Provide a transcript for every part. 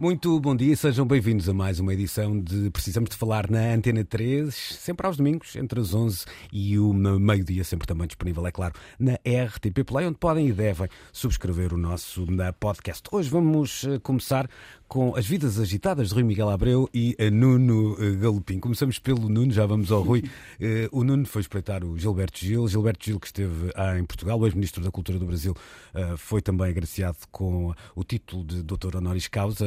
Muito bom dia, sejam bem-vindos a mais uma edição de Precisamos de Falar na Antena 3, sempre aos domingos, entre as 11 e o meio-dia, sempre também disponível, é claro, na RTP Play, onde podem e devem subscrever o nosso podcast. Hoje vamos eh, começar com as vidas agitadas de Rui Miguel Abreu e Nuno eh, Galopim. Começamos pelo Nuno, já vamos ao Rui. Eh, o Nuno foi espreitar o Gilberto Gil. Gilberto Gil, que esteve em Portugal, o ex-ministro da Cultura do Brasil, eh, foi também agraciado com o título de doutor honoris causa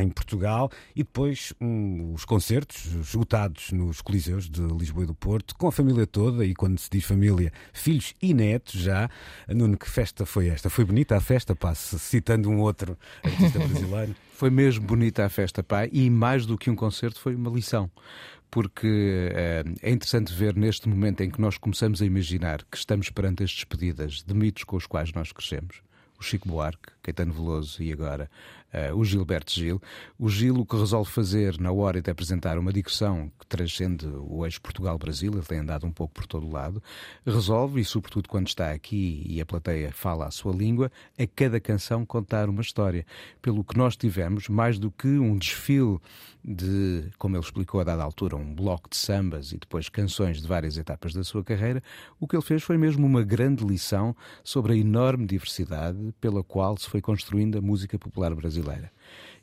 em Portugal. E depois um, os concertos esgotados nos Coliseus de Lisboa e do Porto, com a família toda, e quando se diz família, filhos e netos já. Nuno, que festa foi esta? Foi bonita a festa, pá, citando um outro artista brasileiro. Foi mesmo bonita a festa, pai, e mais do que um concerto, foi uma lição. Porque é, é interessante ver neste momento em que nós começamos a imaginar que estamos perante as despedidas de mitos com os quais nós crescemos. O Chico Buarque, Caetano Veloso e agora uh, o Gilberto Gil. O Gil o que resolve fazer na hora de apresentar uma digressão que transcende o eixo Portugal-Brasil, ele tem andado um pouco por todo o lado, resolve, e sobretudo quando está aqui e a plateia fala a sua língua, a cada canção contar uma história. Pelo que nós tivemos, mais do que um desfile de, como ele explicou a dada altura, um bloco de sambas e depois canções de várias etapas da sua carreira, o que ele fez foi mesmo uma grande lição sobre a enorme diversidade pela qual se foi construindo a música popular brasileira brasileira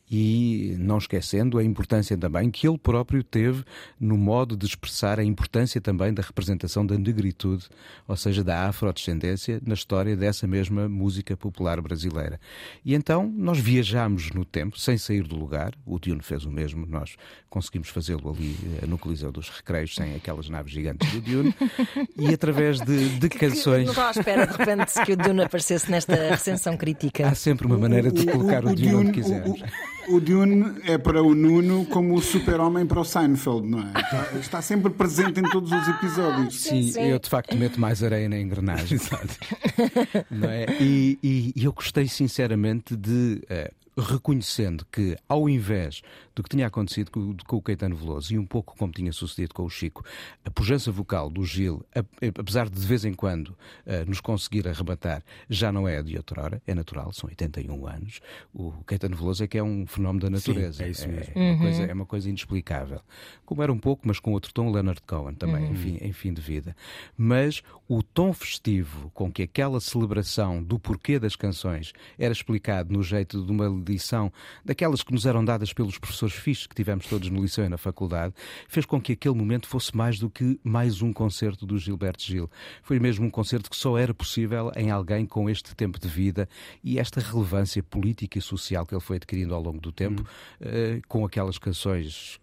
e não esquecendo a importância também que ele próprio teve no modo de expressar a importância também da representação da negritude, ou seja, da afrodescendência, na história dessa mesma música popular brasileira. E então nós viajamos no tempo, sem sair do lugar, o Diono fez o mesmo, nós conseguimos fazê-lo ali eh, no Coliseu dos Recreios, sem aquelas naves gigantes do Diono, e através de, de canções. Não estava à espera de repente que o Diono aparecesse nesta recensão crítica. Há sempre uma maneira de colocar o, o, o Diono onde quisermos. O Dune é para o Nuno como o super-homem para o Seinfeld, não é? Está, está, sempre presente em todos os episódios. Sim, sim, eu de facto meto mais areia na engrenagem, sabe? não é? E, e, e eu gostei sinceramente de. Uh, reconhecendo que, ao invés do que tinha acontecido com, com, o Caetano Veloso e um pouco como tinha sucedido com o Chico, a pujança vocal do Gil, apesar de de vez em quando uh, nos conseguir arrebatar, já não é a de outrora, é natural, são 81 anos. O Caetano Veloso é que é um fenómeno da natureza. Sim, é isso mesmo. É, é, uma coisa, é uma coisa inexplicável. Como era um pouco, mas com outro tom, Leonard Cohen também, uhum. enfim, em fim de vida. Mas o tom festivo com que aquela celebração do porquê das canções era explicado no jeito de uma lição, daquelas que nos eram dadas pelos professores fixos que tivemos todos no liceu e na faculdade, fez com que aquele momento fosse mais do que mais um concerto do Gilberto Gil. Foi mesmo um concerto que só era possível em alguém com este tempo de vida e esta relevância política e social que ele foi adquirindo ao longo do tempo, hum. uh, com aquelas canções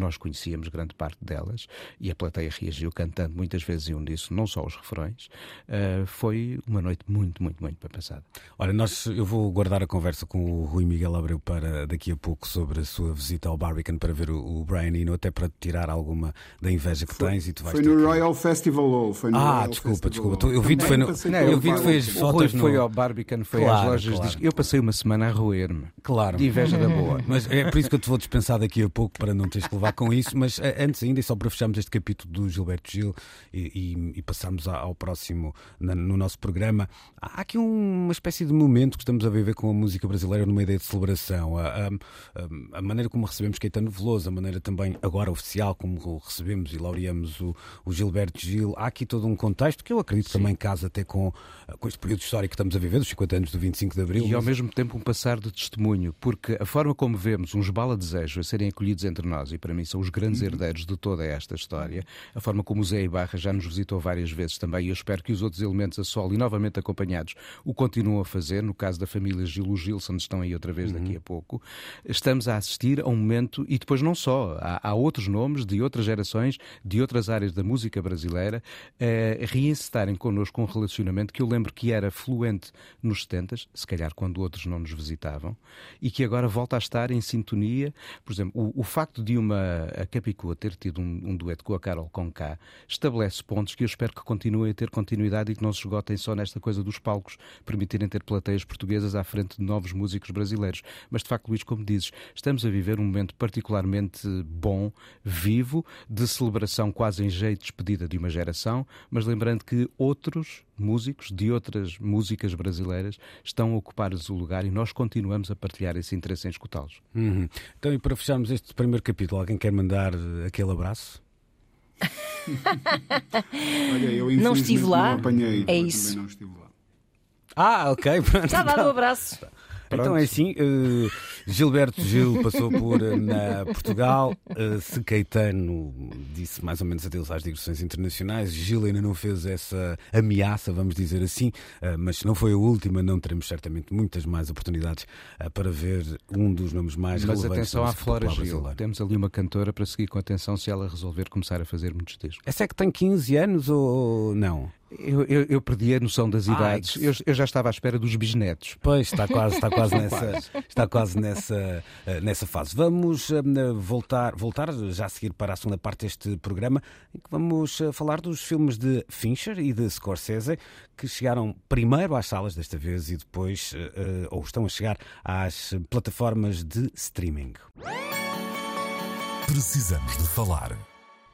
nós conhecíamos grande parte delas e a plateia reagiu cantando muitas vezes em uníssono, não só os refrões. Uh, foi uma noite muito, muito, muito bem passada. Olha, nós, eu vou guardar a conversa com o Rui Miguel Abreu para daqui a pouco sobre a sua visita ao Barbican para ver o, o Brian Eno, até para tirar alguma da inveja que foi, tens e tu vais Foi no Royal Festival Hall. Foi no ah, Royal desculpa, Festival desculpa. Eu vi foi no. Não, eu vi foi as fotos. no... foi ao Barbican, foi claro, às lojas. Claro. Eu passei uma semana a roer-me. Claro. De inveja da boa. Mas é por isso que eu te vou dispensar daqui a pouco para não teres que levar com isso. Mas antes ainda, e só para fecharmos este capítulo do Gilberto Gil e, e, e passarmos ao próximo na, no nosso programa, há aqui uma espécie de momento que estamos a viver com a música brasileira numa ideia de celebração. A, a, a, maneira como recebemos Caetano Veloso, a maneira também agora oficial como recebemos e laureamos o, o Gilberto Gil, há aqui todo um contexto que eu acredito Sim. também casa até com, com este período histórico que estamos a viver, dos 50 anos do 25 de Abril. E ao mesmo tempo um passar de testemunho, porque a forma como vemos uns bala-desejos a serem acolhidos entre nós, e para mim são os grandes Uhum. herdeiros de toda esta história. A forma como o Zé Ibarra já nos visitou várias vezes também, e eu espero que os outros elementos a solo e novamente acompanhados o continuam a fazer. No caso da família Gilo Gilson, estão aí outra vez daqui a pouco. Estamos a assistir a um momento, e depois não só, há, há outros nomes de outras gerações, de outras áreas da música brasileira, a reencetarem connosco um relacionamento que eu lembro que era fluente nos 70, se calhar quando outros não nos visitavam, e que agora volta a estar em sintonia. Por exemplo, o, o facto de uma a Capicua ter tido um, um dueto com a Carol Conká estabelece pontos que eu espero que continuem a ter continuidade e que não se esgotem só nesta coisa dos palcos, permitirem ter plateias portuguesas à frente de novos músicos brasileiros. Mas de facto, Luís, como dizes, estamos a viver um momento particularmente bom, vivo, de celebração quase em jeito de despedida de uma geração, mas lembrando que outros músicos de outras músicas brasileiras estão a ocupar o lugar e nós continuamos a partilhar esse interesse em escutá-los. Uhum. Então, e para fecharmos este primeiro capítulo, alguém quer mandar eh, aquele abraço? Olha, eu Não estive lá, não apanhei. é isso. não estive lá. Ah, ok. Já dado o abraço. Então é assim, eh, Gilberto Gil passou por eh, na Portugal, uh, se Caetano disse mais ou menos adeus às digressões internacionais, Gil ainda não fez essa ameaça, vamos dizer assim, uh, mas se não foi a última, não teremos certamente muitas mais oportunidades para ver um dos nomes mais Mas relevantes atenção da à Flora Gil. Temos ali uma cantora para seguir com atenção se ela resolver começar a fazer muitos discos. Essa é que tem 15 anos ou não? Eu, eu, eu perdi a noção das Ai, idades. que- Eu, eu já estava à espera dos bisnetos. Pois, está quase, está quase nessa, está quase nessa, eh, nessa fase. Vamos eh, voltar, voltar já a seguir para a segunda parte deste programa, em que vamos eh, falar dos filmes de Fincher e de Scorsese, que chegaram primeiro às salas desta vez e depois, ou estão a chegar às plataformas de streaming. Precisamos de falar.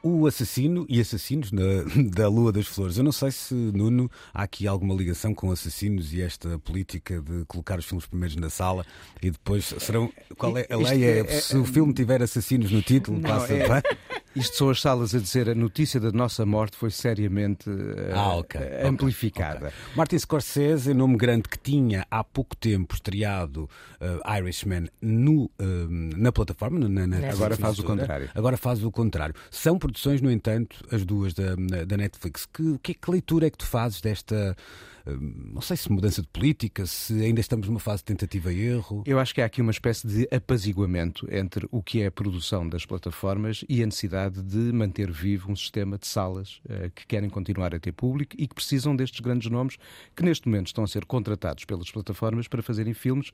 O assassino e assassinos na- da Lua das Flores. Eu não sei se, Nuno, há aqui alguma ligação com assassinos e esta política de colocar os filmes primeiros na sala e depois serão. Qual é a lei? É, é- se o filme tiver assassinos no título, Não, passa. é-? Isto são as salas a dizer a notícia da nossa morte foi seriamente eh, Ah, ok, eh, ok, amplificada. Martin Scorsese, nome grande que tinha há pouco tempo estreado uh, Irishman no, uh, na plataforma, na, na Netflix, Agora faz o contrário. Agora faz o contrário. São produções, no entanto, as duas da, da Netflix. Que, que, que leitura é que tu fazes desta, uh, não sei se mudança de política, se ainda estamos numa fase de tentativa e erro? Eu acho que há aqui uma espécie de apaziguamento entre o que é a produção das plataformas e a necessidade de manter vivo um sistema de salas eh, que querem continuar a ter público e que precisam destes grandes nomes que neste momento estão a ser contratados pelas plataformas para fazerem filmes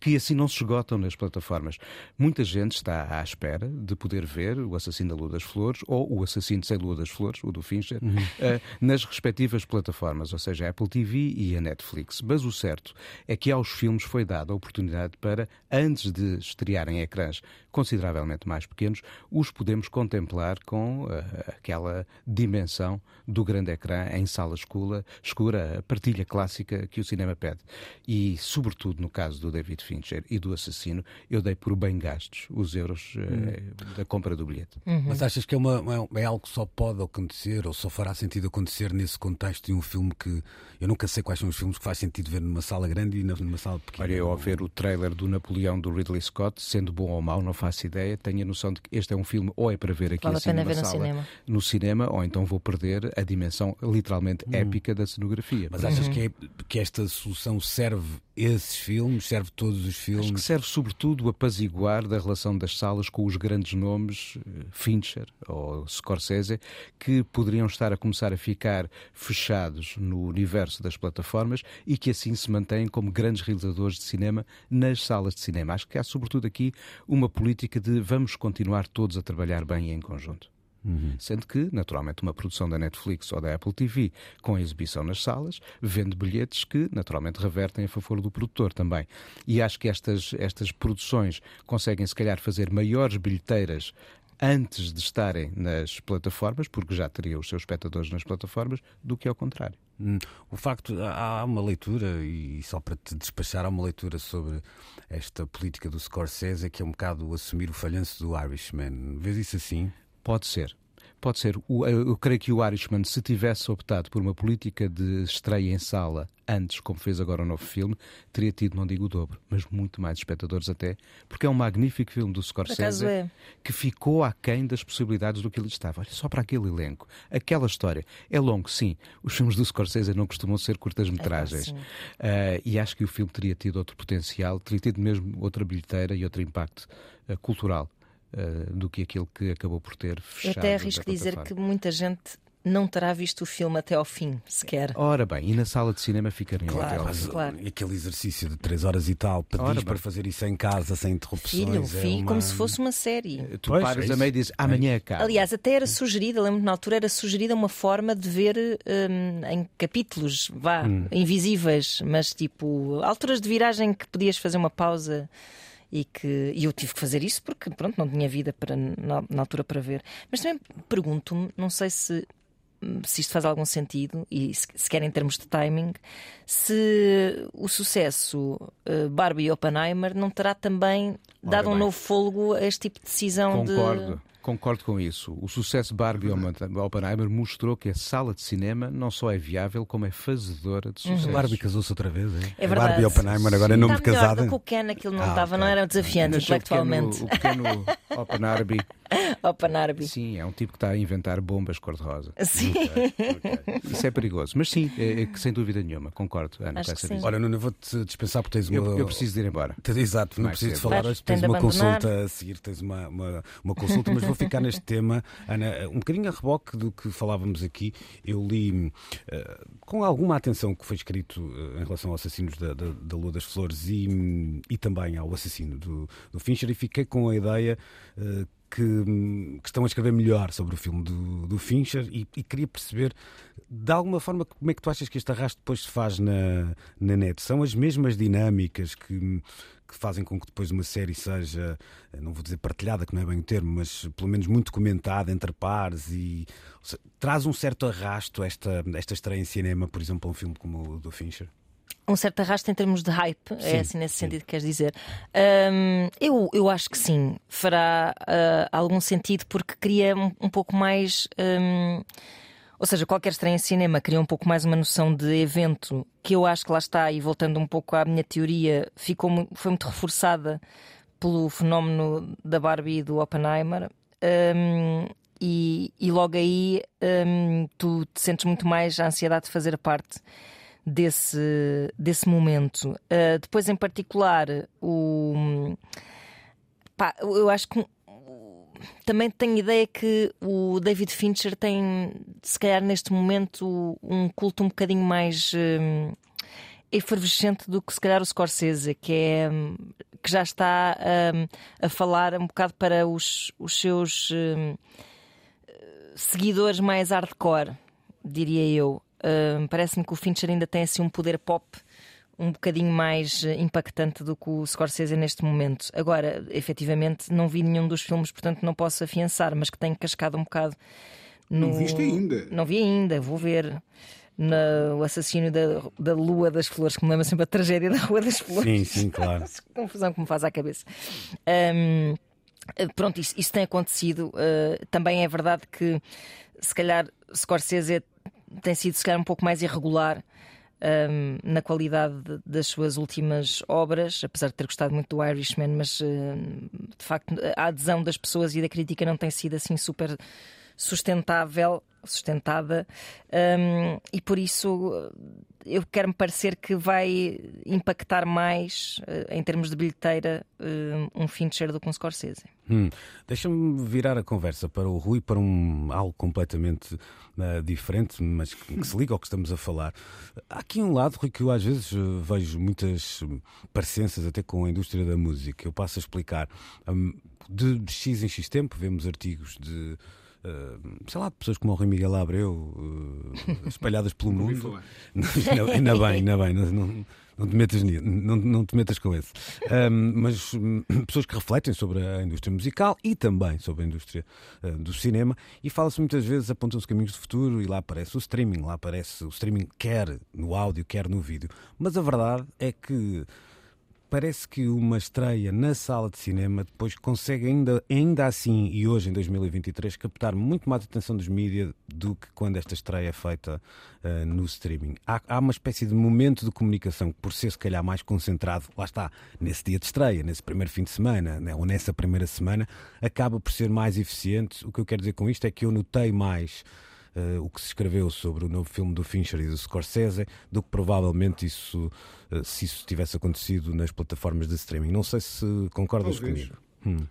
que assim não se esgotam nas plataformas. Muita gente está à espera de poder ver o Assassino da Lua das Flores ou o Assassino sem Lua das Flores, o do Fincher, eh, nas respectivas plataformas, ou seja, a Apple TV e a Netflix. Mas o certo é que aos filmes foi dada a oportunidade para, antes de estrear em ecrãs consideravelmente mais pequenos, os podemos contemplar com eh, aquela dimensão do grande ecrã em sala escura, escura, a partilha clássica que o cinema pede. E, sobretudo, no caso do David Fincher e do Assassino, eu dei por bem gastos os euros eh, da compra do bilhete. Mas achas que é, uma, é algo que só pode acontecer ou só fará sentido acontecer nesse contexto de um filme que eu nunca sei quais são os filmes que faz sentido ver numa sala grande e numa sala pequena? Olha, eu ao ver o trailer do Napoleão do Ridley Scott, sendo bom ou mau, não faço ideia, tenho a noção de que este é um filme ou é para ver aqui Vale a assim pena numa ver no sala, cinema. no cinema, ou então vou perder a dimensão literalmente épica da cenografia. Mas achas que, é- que esta solução serve esses filmes, serve todos os Acho que filmes? serve sobretudo a apaziguar da relação das salas com os grandes nomes, eh, Fincher ou Scorsese, que poderiam estar a começar a ficar fechados no universo das plataformas e que assim se mantêm como grandes realizadores de cinema nas salas de cinema. Acho que há sobretudo aqui uma política de vamos continuar todos a trabalhar bem em conjunto. Sendo que, naturalmente, uma produção da Netflix ou da Apple TV com exibição nas salas vende bilhetes que, naturalmente, revertem a favor do produtor também. E acho que estas, estas produções conseguem, se calhar, fazer maiores bilheteiras antes de estarem nas plataformas, porque já teriam os seus espectadores nas plataformas, do que ao contrário. Hum, O facto, há há uma leitura, e só para te despachar, há uma leitura sobre esta política do Scorsese que é um bocado assumir o falhanço do Irishman. Vês isso assim? Pode ser. Pode ser. O- Eu creio que o Irishman, se tivesse optado por uma política de estreia em sala antes, como fez agora o novo filme, teria tido, não digo o dobro, mas muito mais espectadores até, porque é um magnífico filme do Scorsese é. que ficou aquém das possibilidades do que ele estava. Olha só para aquele elenco, aquela história. É longo, sim. Os filmes do Scorsese não costumam ser curtas-metragens. É. Ah, e acho que o filme teria tido outro potencial, teria tido mesmo outra bilheteira e outro impacto ah, cultural ah, do que aquele que acabou por ter Eu fechado. até da arrisco dizer que muita gente não terá visto o filme até ao fim, sequer. Ora bem, e na sala de cinema ficariam Claro, até ao fim. claro. E aquele exercício de 3 horas e tal, pedis para fazer isso em casa, sem interrupções. Filho, é filho, uma- como se fosse uma série. Tu Pois, paras é a meio e dizes amanhã acaba. Aliás, até era sugerida, lembro na altura, era sugerida uma forma de ver hum, em capítulos, vá, invisíveis, mas tipo, alturas de viragem que podias fazer uma pausa e que e eu tive que fazer isso porque, pronto, não tinha vida para, na, na altura para ver. Mas também pergunto-me, não sei se. Se isto faz algum sentido, e se, sequer em termos de timing, se o sucesso eh, Barbie e Oppenheimer não terá também dado um novo fôlego a este tipo de decisão de. Concordo, com isso. O sucesso de Barbie e Oppenheimer mostrou que a sala de cinema não só é viável, como é fazedora de sucesso. A Barbie casou-se outra vez, é? É verdade. Barbie Oppenheimer, agora é nome de casada. o Ken, aquilo não Ah, estava, ok. não era desafiante Nasceu o pequeno, intelectualmente. o pequeno Oppenheimer, Oppenheimer. sim, é um tipo que está a inventar bombas cor-de-rosa. Sim. Isso é perigoso. Mas sim, é, é que sem dúvida nenhuma, concordo, Ana, Acho com que essa sim. visão. Ora, Nuno, eu vou-te dispensar porque tens uma. Eu, eu preciso de ir embora. Exato, não preciso de falar Vais, hoje, tens uma abandonar. consulta a seguir, tens uma, uma, uma consulta, mas vou ficar neste tema, Ana, um bocadinho a reboque do que falávamos aqui. Eu li eh, com alguma atenção o que foi escrito eh, em relação aos assassinos da, da, da Lua das Flores e, hum, e também ao assassino do, do Fincher e fiquei com a ideia. eh, que, que estão a escrever melhor sobre o filme do, do Fincher e, e queria perceber de alguma forma como é que tu achas que este arrasto depois se faz na, na net? São as mesmas dinâmicas que, que fazem com que depois uma série seja, não vou dizer partilhada, que não é bem o termo, mas pelo menos muito comentada entre pares e seja, traz um certo arrasto esta, esta estreia em cinema, por exemplo, a um filme como o do Fincher? Um certo arrasto em termos de hype, Sim, é assim nesse sim. sentido que queres dizer. Hum, eu, eu acho que sim, fará ah, algum sentido porque cria um, um pouco mais. hum, ou seja, qualquer estreia em cinema cria um pouco mais uma noção de evento que eu acho que lá está, e voltando um pouco à minha teoria, ficou, foi muito reforçada pelo fenómeno da Barbie e do Oppenheimer. E, e logo aí tu te sentes muito mais a ansiedade de fazer parte desse, desse momento. Uh, depois, em particular, o. Pá, eu acho que. Também tenho ideia que o David Fincher tem, se calhar neste momento, um culto um bocadinho mais hum, efervescente do que se calhar o Scorsese, que é hum, que já está hum, a falar um bocado para os, os seus seguidores mais hardcore, diria eu. Parece-me que o Fincher ainda tem assim um poder pop um bocadinho mais eh, impactante do que o Scorsese neste momento. Agora, efetivamente, não vi nenhum dos filmes, portanto não posso afiançar, mas que tenho cascado um bocado no... Não viste ainda? Não vi ainda, vou ver. No, o assassínio da, da Lua das Flores, que me lembra sempre a tragédia da Rua das Flores. Sim, sim, claro. Que confusão que me faz à cabeça. Hum, eh, pronto, isso, isso tem acontecido. Uh, também é verdade que, se calhar, Scorsese tem sido, se calhar, um pouco mais irregular um, na qualidade de- das suas últimas obras, apesar de ter gostado muito do Irishman, mas uh, de facto a adesão das pessoas e da crítica não tem sido assim super sustentável, sustentada, um, e por isso eu quero-me parecer que vai impactar mais uh, em termos de bilheteira uh, um Fincher do que um Scorsese. Hum, Deixa-me virar a conversa para o Rui, para um algo completamente ah, diferente, mas que, que se liga ao que estamos a falar. Há aqui um lado, Rui, que eu às vezes eh, vejo muitas hum, parecenças até com a indústria da música. Eu passo a explicar. Hum, de X em X tempo, vemos artigos de. Ah, sei lá, de pessoas como o Rui Miguel Abreu ah, espalhadas pelo mundo. ainda bem, ainda bem, não, não, não te metas não, não te metas com esse. Ahm, mas hum, pessoas que refletem sobre a indústria musical e também sobre a indústria ah, do cinema, e fala-se muitas vezes, apontam-se caminhos de futuro e lá aparece o streaming, lá aparece o streaming quer no áudio, quer no vídeo. Mas a verdade é que parece que uma estreia na sala de cinema depois consegue ainda, ainda assim, e hoje em 2023, captar muito mais atenção dos mídias do que quando esta estreia é feita uh, no streaming. Há, há, uma espécie de momento de comunicação que, por ser se calhar mais concentrado, lá está, nesse dia de estreia, nesse primeiro fim de semana, né, ou nessa primeira semana, acaba por ser mais eficiente. O que eu quero dizer com isto é que eu notei mais uh, o que se escreveu sobre o novo filme do Fincher e do Scorsese do que provavelmente isso, uh, se isso tivesse acontecido nas plataformas de streaming. Não sei se concordas Talvez. comigo. Hum.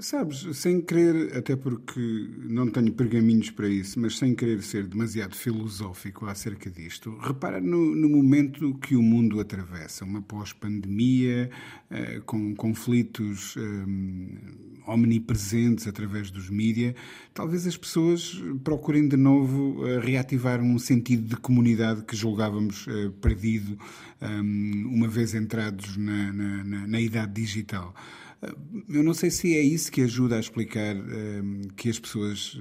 Sabes, sem querer, até porque não tenho pergaminhos para isso, mas sem querer ser demasiado filosófico acerca disto, repara no, no momento que o mundo atravessa, uma pós-pandemia, eh, com conflitos eh, omnipresentes através dos mídias, talvez as pessoas procurem de novo eh, reativar um sentido de comunidade que julgávamos eh, perdido eh, uma vez entrados na, na, na, na idade digital. Eu não sei se é isso que ajuda a explicar um, que as pessoas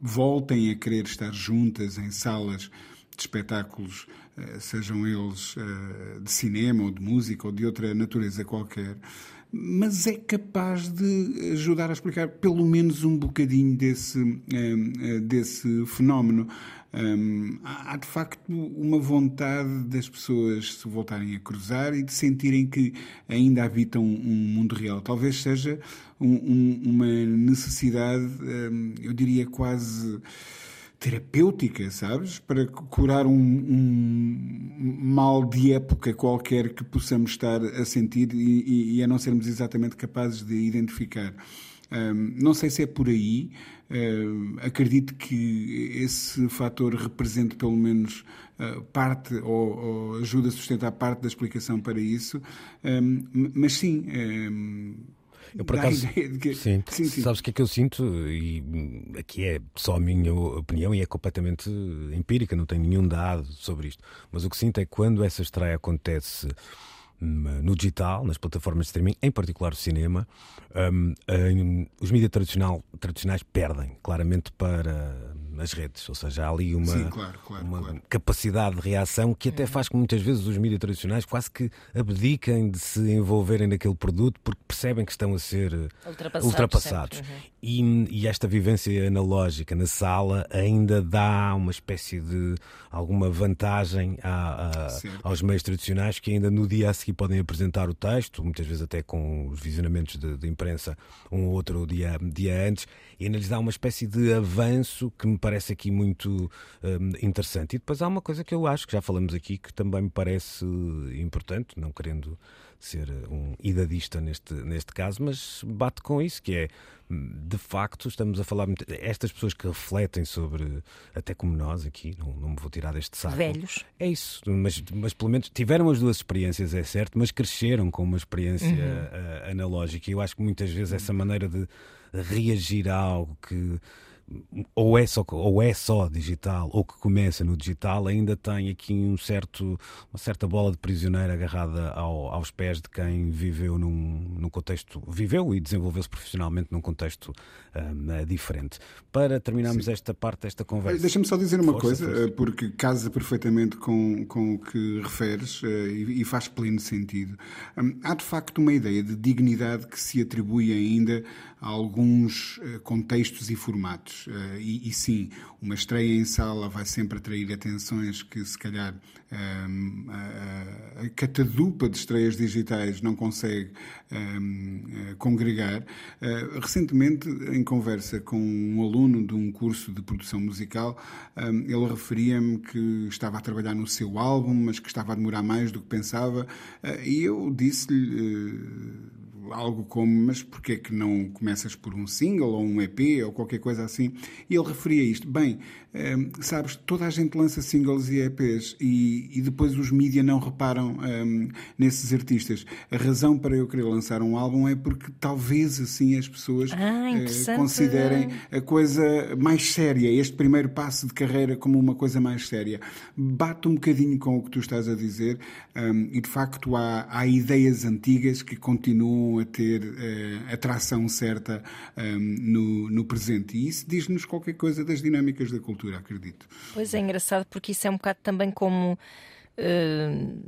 voltem a querer estar juntas em salas de espetáculos, uh, sejam eles uh, de cinema ou de música ou de outra natureza qualquer, mas é capaz de ajudar a explicar pelo menos um bocadinho desse, um, desse fenómeno. Há de facto uma vontade das pessoas se voltarem a cruzar e de sentirem que ainda habitam um mundo real. Talvez seja um, um, uma necessidade, eu diria quase terapêutica, sabes? Para curar um, um, mal de época qualquer que possamos estar a sentir e, e a não sermos exatamente capazes de identificar. Não sei se é por aí. Uh, acredito que esse fator represente pelo menos uh, parte ou, ou, ajuda a sustentar parte da explicação para isso. Um, mas sim. Um, eu, por acaso, que... sim, sim, sim. sabes o que é que eu sinto? E aqui é só a minha opinião e é completamente empírica, não tenho nenhum dado sobre isto. Mas o que sinto é que quando essa estreia acontece hum, no digital, nas plataformas de streaming, em particular o cinema, um, um, os mídias tradicional, tradicionais perdem claramente para as redes, ou seja, há ali uma, Sim, claro, claro, uma claro. capacidade de reação que até faz que muitas vezes os mídias tradicionais quase que abdiquem de se envolverem naquele produto porque percebem que estão a ser ultrapassados. ultrapassados. Uhum. E, e, esta vivência analógica na sala ainda dá uma espécie de alguma vantagem a, a, aos meios tradicionais que ainda no dia a seguir podem apresentar o texto, muitas vezes até com os visionamentos de, de imprensa um ou outro dia, dia antes, e ainda lhes dá uma espécie de avanço que me parece aqui muito um, interessante. E depois há uma coisa que eu acho que já falamos aqui que também me parece importante, não querendo ser um idadista neste, neste caso, mas bate com isso, que é de facto estamos a falar estas pessoas que refletem sobre até como nós aqui, não, não me vou tirar deste saco. Velhos. É isso, mas, mas pelo menos tiveram as duas experiências, é certo, mas cresceram com uma experiência uhum. uh, analógica. E eu acho que muitas vezes essa maneira de reagir a algo que ou é só ou é só digital ou que começa no digital ainda tem aqui um certo uma certa bola de prisioneiro agarrada ao, aos pés de quem viveu num, num contexto viveu e desenvolveu-se profissionalmente num contexto um, diferente para terminarmos Sim. esta parte desta conversa deixa-me só dizer uma força, coisa força. porque casa perfeitamente com, com o que referes eh, e, e faz pleno sentido hum, há de facto uma ideia de dignidade que se atribui ainda a alguns eh, contextos e formatos. Eh, e, e, sim, uma estreia em sala vai sempre atrair atenções que, se calhar, ehm, a, a catadupa de estreias digitais não consegue um, eh, congregar. recentemente, em conversa com um aluno de um curso de produção musical, ehm, ele referia-me que estava a trabalhar no seu álbum, mas que estava a demorar mais do que pensava, e eu disse-lhe algo como, mas porquê que não começas por um single ou um EP ou qualquer coisa assim? E ele referia isto. Bem, um, sabes, toda a gente lança singles e EPs e, e depois os mídias não reparam um, nesses artistas. A razão para eu querer lançar um álbum é porque talvez assim as pessoas ah, uh, considerem a coisa mais séria, este primeiro passo de carreira como uma coisa mais séria. Bate um bocadinho com o que tu estás a dizer um, e de facto há, há ideias antigas que continuam a ter uh, atração certa no, no presente e isso diz-nos qualquer coisa das dinâmicas da cultura acredito. Pois é engraçado porque isso é um bocado também como uh,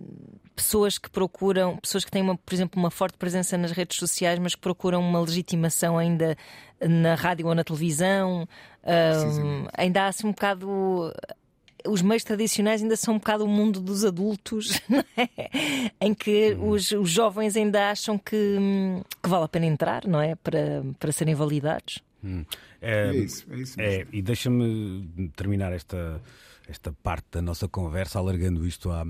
pessoas que procuram, pessoas que têm, uma, por exemplo, uma forte presença nas redes sociais, mas que procuram uma legitimação ainda na rádio ou na televisão. Uh, ainda há assim um bocado os meios tradicionais ainda são um bocado o mundo dos adultos, é? em que hum. os, os, jovens ainda acham que, que, vale a pena entrar, não é? Para, para serem validados. Hum. É, é, isso, é isso é, e deixa-me terminar esta, esta parte da nossa conversa alargando isto à,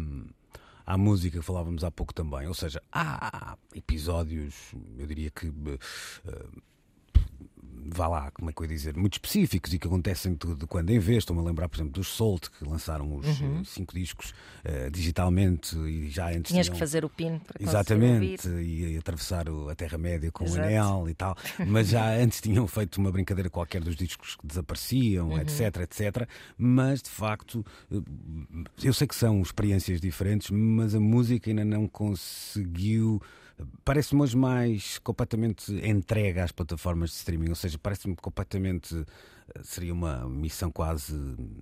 à música que falávamos há pouco também. Ou seja, há episódios, eu diria que. Uh, vá lá, como é que eu ia dizer, muito específicos e que acontecem de, quando em vez. Estou-me a lembrar, por exemplo, dos Salt, que lançaram os uhum. Eh, cinco discos uh, digitalmente e já antes. Tinhas tinham... que fazer o pin para Exatamente, e, e atravessar a Terra-média com Exato. o anel e tal. Mas já antes tinham feito uma brincadeira qualquer dos discos que desapareciam, uhum. etc, etc. Mas de facto, eh, eu sei que são experiências diferentes, mas a música ainda não conseguiu parece-me hoje mais completamente entregue às plataformas de streaming, ou seja, parece-me completamente seria uma missão quase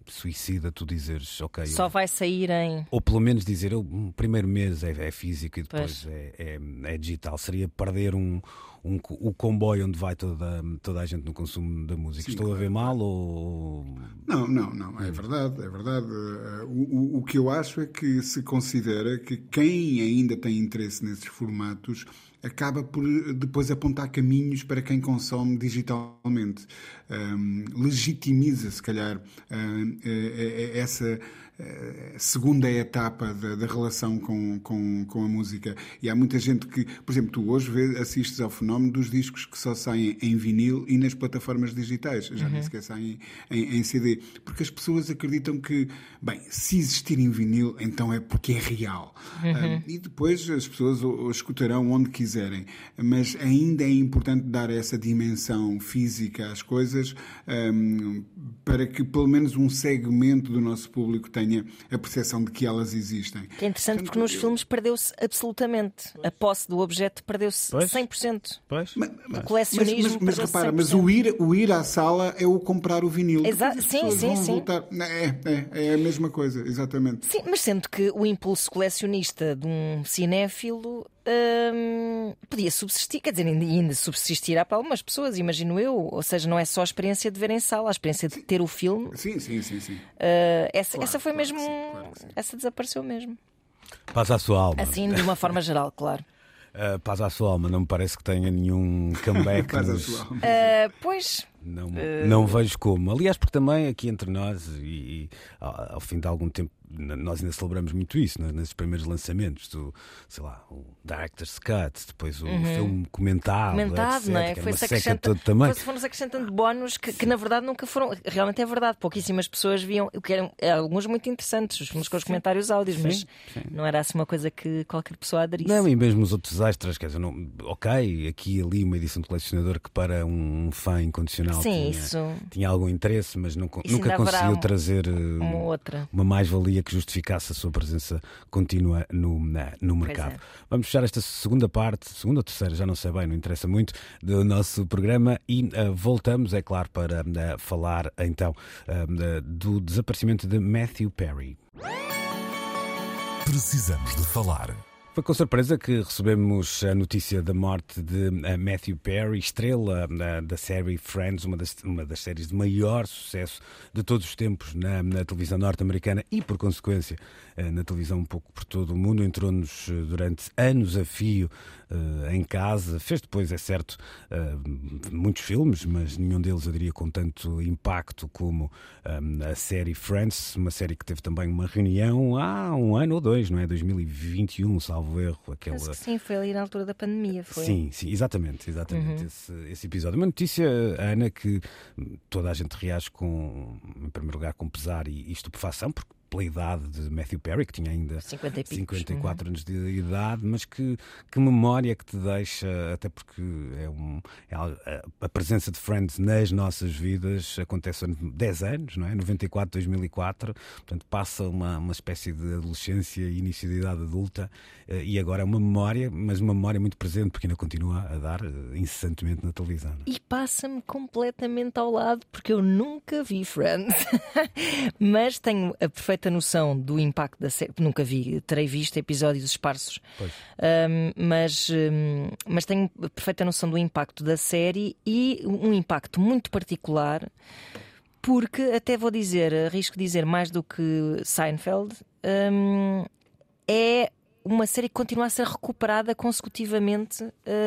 suicida tu dizeres, ok. Só eu... vai sair em. Ou pelo menos dizer, o primeiro mês é, é físico e depois é, é, é, digital. Seria perder um, um, o comboio onde vai toda, toda a gente no consumo da música. Sim, Estou claro. a ver mal ou. Não, não, não. É verdade, é verdade. Eh, o, o, o que eu acho é que se considera que quem ainda tem interesse nesses formatos acaba por depois apontar caminhos para quem consome digitalmente. Um, legitimiza, se calhar, uh, essa eh, segunda etapa da, da relação com, com, com, a música. E há muita gente que, por exemplo, tu hoje vê, assistes ao fenómeno dos discos que só saem em vinil e nas plataformas digitais, já uhum. nem sequer saem em, em, CD. Porque as pessoas acreditam que, bem, se existir em vinil, então é porque é real. Uhum. Uh, e depois as pessoas o, o escutarão onde quiserem. Mas ainda é importante dar essa dimensão física às coisas um, para que pelo menos um segmento do nosso público tenha a percepção de que elas existem. Que é interessante Portanto, porque nos eu... filmes perdeu-se absolutamente. A posse do objeto perdeu-se 100%. Pois. Mas, o colecionismo. Mas, mas, mas repara, mas o ir, o ir à sala é o comprar o vinil. Exato. Sim, sim, sim. Voltar... É, é, é a mesma coisa, exatamente. Sim, mas sendo que o impulso colecionista de um cinéfilo hum, podia subsistir, quer dizer, ainda, subsistirá para algumas pessoas, imagino eu. Ou seja, não é só a experiência de ver em sala, a experiência de ter o filme. Sim, sim, sim. sim. Uh, essa, claro, essa foi claro mesmo. Sim, claro essa desapareceu mesmo. Paz à sua alma. Assim, de uma forma geral, claro. Uh, paz à sua alma, não me parece que tenha nenhum comeback. paz à sua alma. Uh, pois. Não, uh... não vejo como. Aliás, porque também aqui entre nós, e, e ao, ao fim de algum tempo nós ainda celebramos muito isso né? nesses primeiros lançamentos do, sei lá, o Director's Cut, depois o uhum. filme comentado, comentado etc, não é? Foi-se acrescentando, também. foram-se acrescentando bónus que, que, na verdade nunca foram, realmente é verdade, pouquíssimas pessoas viam, o que eram alguns muito interessantes, os filmes com os comentários áudios, sim, mas sim. não era assim uma coisa que qualquer pessoa aderisse. Não, e mesmo os outros extras, quer dizer, não, ok, aqui e ali uma edição de colecionador que para um fã incondicional sim, tinha, isso... tinha algum interesse, mas não, nunca conseguiu trazer uma, outra. uma mais-valia que justificasse a sua presença contínua no, no mercado. É. Vamos fechar esta segunda parte, segunda ou terceira, já não sei bem, não interessa muito, do nosso programa e uh, voltamos, é claro, para uh, falar então uh, do desaparecimento de Matthew Perry. Precisamos de falar. Foi com surpresa que recebemos a notícia da morte de eh, Matthew Perry, estrela eh, da série Friends, uma das, uma das séries de maior sucesso de todos os tempos na, na televisão norte-americana e, por consequência, na televisão um pouco por todo o mundo. Entrou-nos durante anos a fio em casa. Fez depois, é certo, muitos filmes, mas nenhum deles, eu diria, com tanto impacto como a série Friends, uma série que teve também uma reunião há um ano ou dois, não é? 2021, salvo erro. Aquela... sim, foi ali na altura da pandemia. Foi. Sim, sim, exatamente, exatamente uhum. esse, esse, episódio. Uma notícia, Ana, que toda a gente reage com, em primeiro lugar, com pesar e, e estupefação, porque pela idade de Matthew Perry, que tinha ainda 50 54 uhum. anos de idade, mas que, que memória que te deixa, até porque é, um, é a, a, presença de Friends nas nossas vidas acontece há 10 anos, não é? 94, 2004, portanto passa uma, uma espécie de adolescência e início de idade adulta eh, e agora é uma memória, mas uma memória muito presente, porque ainda continua a dar eh, incessantemente na televisão. E passa-me completamente ao lado, porque eu nunca vi Friends, mas tenho a perfeita perfeita noção do impacto da série. Nunca vi, terei visto episódios esparsos, um, mas, um, mas tenho perfeita noção do impacto da série e um impacto muito particular. Porque até vou dizer, arrisco dizer mais do que Seinfeld, um, é uma série que continua a ser recuperada consecutivamente,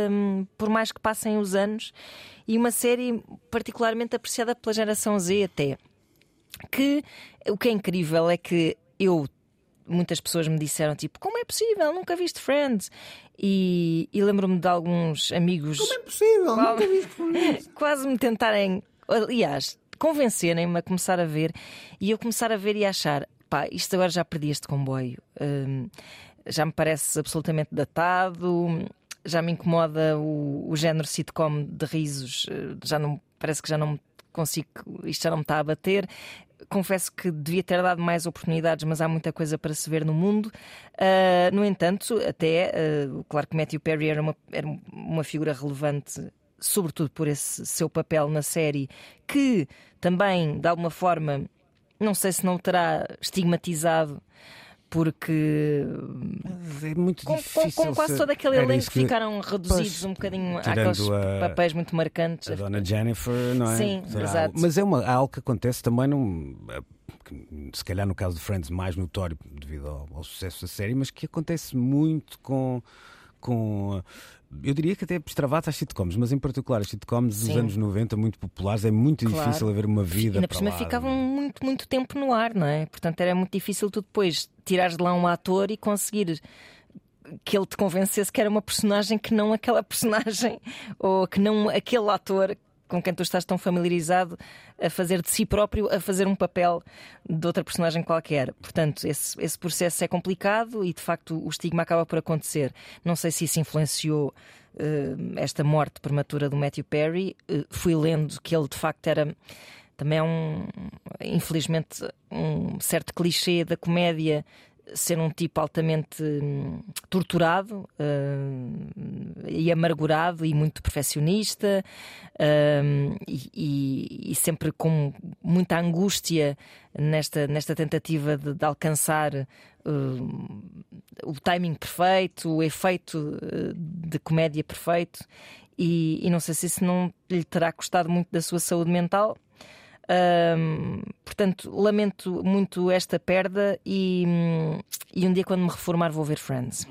um, por mais que passem os anos, e uma série particularmente apreciada pela geração Z até. Que o que é incrível é que eu muitas pessoas me disseram tipo como é possível? Nunca viste Friends? E, e lembro-me de alguns amigos como é possível? quase, nunca viste Friends? quase me tentarem aliás convencerem-me a começar a ver e eu começar a ver e a achar pá isto agora já perdi este comboio. Hum, já me parece absolutamente datado já me incomoda o, o género sitcom de risos eh, já não parece que já não consigo isto já não me está a bater confesso que devia ter dado mais oportunidades, mas há muita coisa para se ver no mundo. Uh, no entanto, até, uh, claro que Matthew Perry era uma, era uma figura relevante, sobretudo por esse seu papel na série, que também, de alguma forma, não sei se não terá estigmatizado porque é muito com, difícil. Com, com quase ser... todo aquele elenco que- ficaram reduzidos Pois, um bocadinho àqueles a- papéis muito marcantes. A Dona Jennifer, não é? Sim, Será exato. algo- Mas é uma, algo que acontece também, num, que se calhar no caso de Friends, mais notório devido ao, ao sucesso da série, mas que acontece muito com. com eu diria que até extravasa as sitcoms, mas em particular as sitcoms dos Sim. anos 90, muito populares, é muito Claro. difícil haver uma vida. Por para cima ficavam muito, muito tempo no ar, não é? Portanto, era muito difícil tu depois tirares de lá um ator e conseguir que ele te convencesse que era uma personagem que não aquela personagem ou que não aquele ator com quem tu estás tão familiarizado a fazer de si próprio, a fazer um papel de outra personagem qualquer. Portanto, esse, esse processo é complicado e de facto o estigma acaba por acontecer. Não sei se isso influenciou eh, esta morte prematura do Matthew Perry. Eh, fui lendo que ele de facto era também é um, infelizmente, um certo clichê da comédia ser um tipo altamente hum, torturado hum, e amargurado e muito perfeccionista hum, e, e- sempre com muita angústia nesta, nesta tentativa de, de alcançar o timing perfeito, o efeito de comédia perfeito. E, e não sei se isso não lhe terá custado muito da sua saúde mental. Hum, portanto, lamento muito esta perda e, e um dia, quando me reformar, vou ver Friends.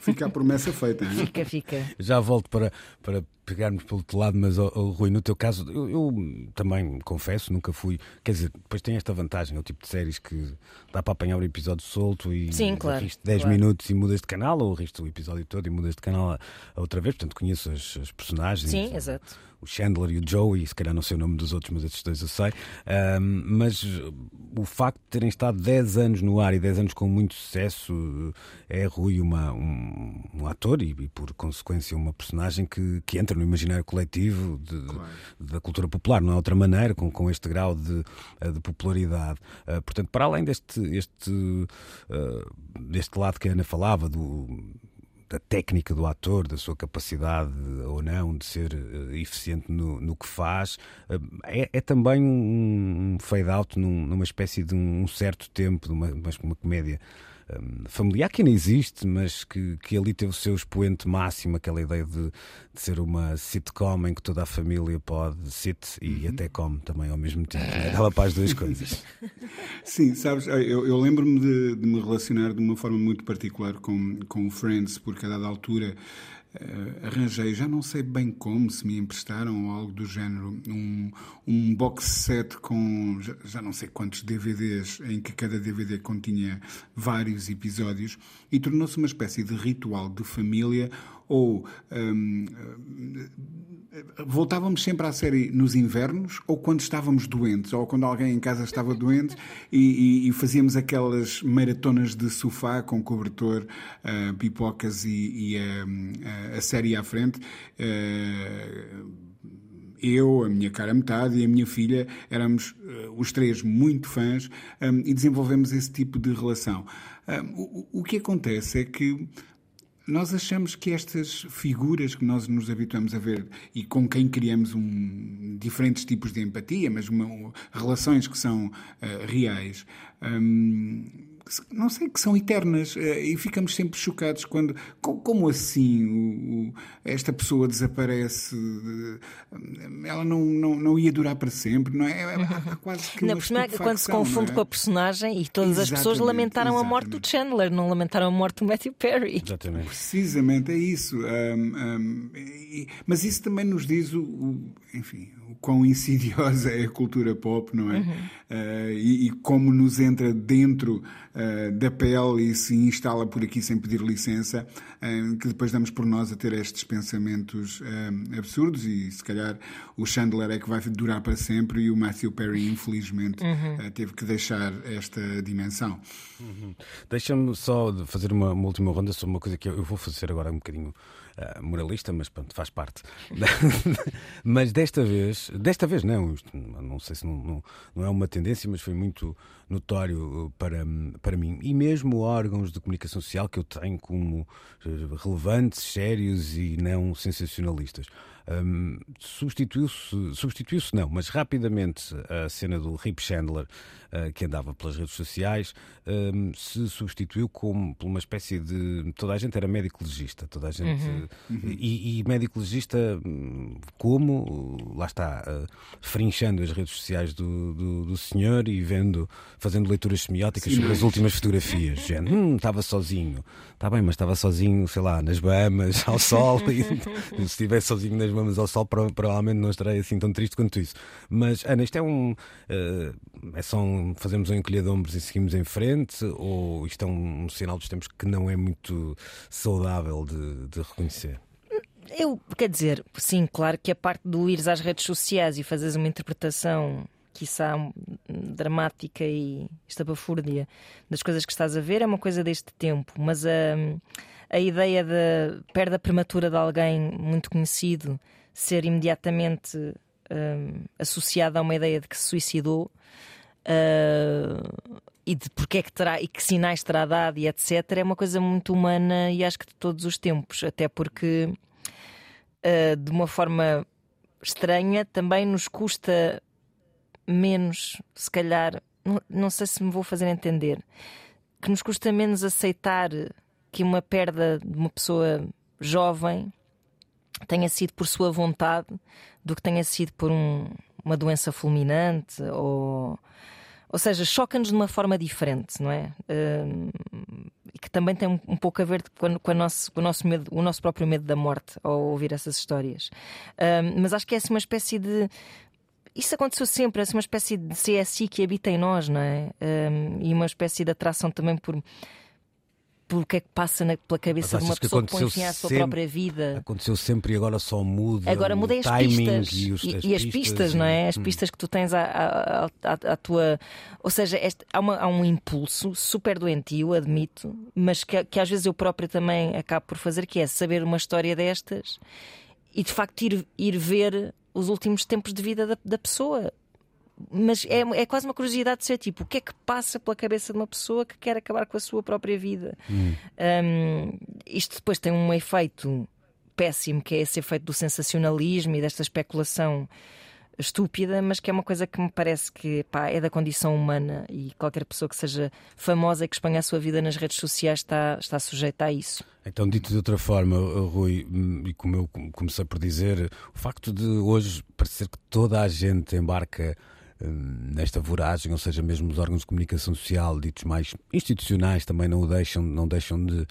Fica a promessa feita. hein? Fica, fica. Já volto para, para pegarmos pelo outro lado, mas, oh, oh, Rui, no teu caso, eu, eu também confesso, nunca fui. Quer dizer, depois tem esta vantagem, é o tipo de séries que dá para apanhar o episódio solto e Sim, claro, riste 10 claro. minutos e mudas de canal, ou riste o episódio todo e mudas de canal a, a outra vez. Portanto, conheço as, as personagens. Sim, o- exato. O Chandler e o Joey, se calhar não sei o nome dos outros, mas esses dois eu sei. Mas o facto de terem estado 10 anos no ar e 10 anos com muito sucesso uh, é Rui uma, um, um ator e, e, por consequência, uma personagem que, que entra no imaginário coletivo de- da cultura popular, não é outra maneira, com, com este grau de, uh, de popularidade. Uh, portanto, para além deste, este, uh, deste lado que a Ana falava, do da técnica do ator, da sua capacidade ou não de ser eh, eficiente no, no que faz, eh, é, é também um, um fade-out num- numa espécie de um, um certo tempo, de uma, uma comédia eh, familiar que ainda existe, mas que, que ali teve o seu expoente máximo, aquela ideia de, de ser uma sitcom em que toda a família pode sit e até come também ao mesmo tempo. né? Dava para as duas coisas. Sim, sabes, eu, eu lembro-me de, de me relacionar de uma forma muito particular com, com o Friends, porque a dada altura eh, arranjei, já não sei bem como, se me emprestaram ou algo do género, um, um box set com já, já não sei quantos DVDs, em que cada DVD continha vários episódios, e tornou-se uma espécie de ritual de família ou. hum, voltávamos sempre à série nos invernos ou quando estávamos doentes ou quando alguém em casa estava doente e, e- e fazíamos aquelas maratonas de sofá com cobertor, ah, pipocas e, e, ah, a série à frente. Ah, eu, a minha cara metade e a minha filha éramos eh, os três muito fãs um, e desenvolvemos esse tipo de relação. Um, o, o que acontece é que nós achamos que estas figuras que nós nos habituamos a ver e com quem criamos um, diferentes tipos de empatia, mas uma, relações que são uh, reais, um, não sei, que são eternas eh, e ficamos sempre chocados quando. Como assim o, o, esta pessoa desaparece? Eh, ela não, não, não ia durar para sempre, não é? é há quase que. Uma não, quando se confunde é? com a personagem e todas exatamente, as pessoas lamentaram exatamente. a morte do Chandler, não lamentaram a morte do Matthew Perry. Exatamente. Precisamente, é isso. Um, um, e, mas isso também nos diz o, o enfim, o quão insidiosa é a cultura pop, não é? Uhum. Uh, e, e, como nos entra dentro uh, da pele e se instala por aqui sem pedir licença, que depois damos por nós a ter estes pensamentos absurdos e se calhar o Chandler é que vai durar para sempre e o Matthew Perry, infelizmente, uhum. teve que deixar esta dimensão. Uhum. Deixa-me só fazer uma, uma, última ronda sobre uma coisa que eu, eu vou fazer agora um bocadinho uh, moralista, mas pronto, faz parte. mas desta vez, desta vez não, isto, não sei se não, não, não, é uma tendência, mas foi muito notório para, para mim. E mesmo órgãos de comunicação social que eu tenho como eh, relevantes, sérios e não sensacionalistas. Um, substituiu-se, substituiu-se não, mas rapidamente a cena do Rip Chandler, uh, que andava pelas redes sociais, um, se substituiu como por uma espécie de. Toda a gente era médico legista, toda a gente. Uhum. E, e, médico legista, hum, como? Lá está, uh, frinchando as redes sociais do, do, do, senhor e vendo, fazendo leituras semióticas Sim, sobre mas... as últimas fotografias. Gente, hum, estava sozinho. Está bem, mas estava sozinho, sei lá, nas Bahamas, ao sol. e, se estivesse sozinho nas Bahamas ao sol, provavelmente não estarei assim tão triste quanto isso. Mas, Ana, isto é um. Uh, é só um, fazemos um encolher de ombros e seguimos em frente? Ou isto é um, um sinal dos tempos que não é muito saudável de, de reconhecer? Eu, quer dizer, sim, claro que a parte do ires às redes sociais e fazeres uma interpretação quiçá dramática e estapafúrdia das coisas que estás a ver é uma coisa deste tempo, mas a, a ideia da perda prematura de alguém muito conhecido ser imediatamente um, associada a uma ideia de que se suicidou uh, e de porque é que terá e que sinais terá dado e etc. é uma coisa muito humana e acho que de todos os tempos, até porque uh, de uma forma estranha também nos custa menos, se calhar, não, não sei se me vou fazer entender, que nos custa menos aceitar que uma perda de uma pessoa jovem tenha sido por sua vontade do que tenha sido por um, uma doença fulminante ou. Ou seja, choca-nos de uma forma diferente, não é? Uh, e que também tem um, pouco a ver com, com, nosso, com o, nosso medo, o nosso próprio medo da morte ao ouvir essas histórias. Uh, mas acho que é assim uma espécie de isso aconteceu sempre, é uma espécie de CSI que habita em nós, não é? Um, e uma espécie de atração também por pelo que é que passa na, pela cabeça de uma pessoa que, põe fim à sua própria vida. Aconteceu sempre e agora só muda. Agora muda as pistas. E, os, e, as, e as pistas, não é? As hum. pistas que tu tens à, à, à, à tua. Ou seja, este, há, uma, há, um impulso super doentio, admito, mas que, que às vezes eu própria também acabo por fazer, que é saber uma história destas e de facto ir, ir ver os últimos tempos de vida da, da pessoa. Mas é, é quase uma curiosidade de ser tipo, o que é que passa pela cabeça de uma pessoa que quer acabar com a sua própria vida? Hum. Um, isto depois tem um efeito péssimo, que é esse efeito do sensacionalismo e desta especulação estúpida, mas que é uma coisa que me parece que pá, é da condição humana e qualquer pessoa que seja famosa e que exponha a sua vida nas redes sociais está, está sujeita a isso. Então, dito de outra forma, Rui, e como eu comecei por dizer, o facto de hoje parecer que toda a gente embarca nesta voragem, ou seja, mesmo os órgãos de comunicação social, ditos mais institucionais, também não deixam, não deixam de,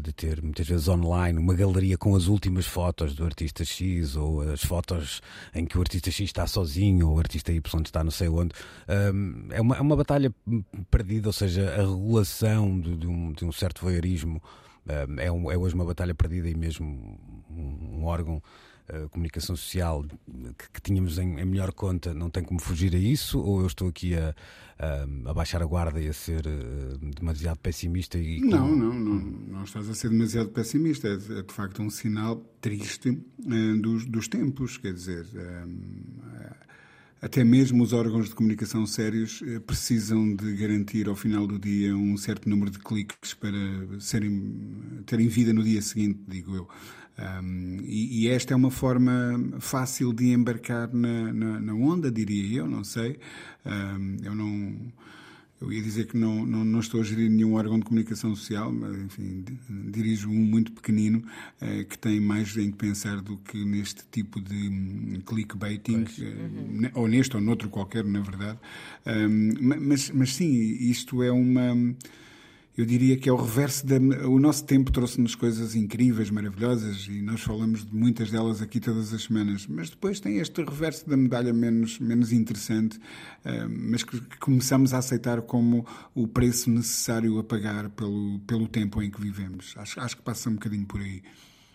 de ter muitas vezes online uma galeria com as últimas fotos do artista X ou as fotos em que o artista X está sozinho ou o artista Y está não sei onde. Um, é, uma, é uma batalha perdida, ou seja, a regulação de, de, um, de um, certo voyeurismo um, é, um, é hoje uma batalha perdida e mesmo um órgão comunicação social que, que tínhamos em, em, melhor conta não tem como fugir a isso? Ou eu estou aqui a, a, a baixar a guarda e a ser uh, demasiado pessimista? E não, não, não, não estás a ser demasiado pessimista. É, é de facto um sinal triste uh, dos, dos tempos. Quer dizer, uh, até mesmo os órgãos de comunicação sérios eh, precisam de garantir ao final do dia um certo número de cliques para serem, terem vida no dia seguinte, digo eu. Um, e, e, esta é uma forma fácil de embarcar na, na, na onda, diria eu, não sei. Um, eu não eu ia dizer que não, não, não, estou a gerir nenhum órgão de comunicação social, mas enfim, dirijo um muito pequenino eh, que tem mais em que pensar do que neste tipo de um, clickbaiting, eh, ou neste ou noutro qualquer, na verdade. Um, mas, mas sim, isto é uma eu diria que é o reverso da. O nosso tempo trouxe-nos coisas incríveis, maravilhosas, e nós falamos de muitas delas aqui todas as semanas. Mas depois tem este reverso da medalha menos, menos interessante, uh, mas que, que, começamos a aceitar como o preço necessário a pagar pelo, pelo tempo em que vivemos. Acho, acho que passa um bocadinho por aí.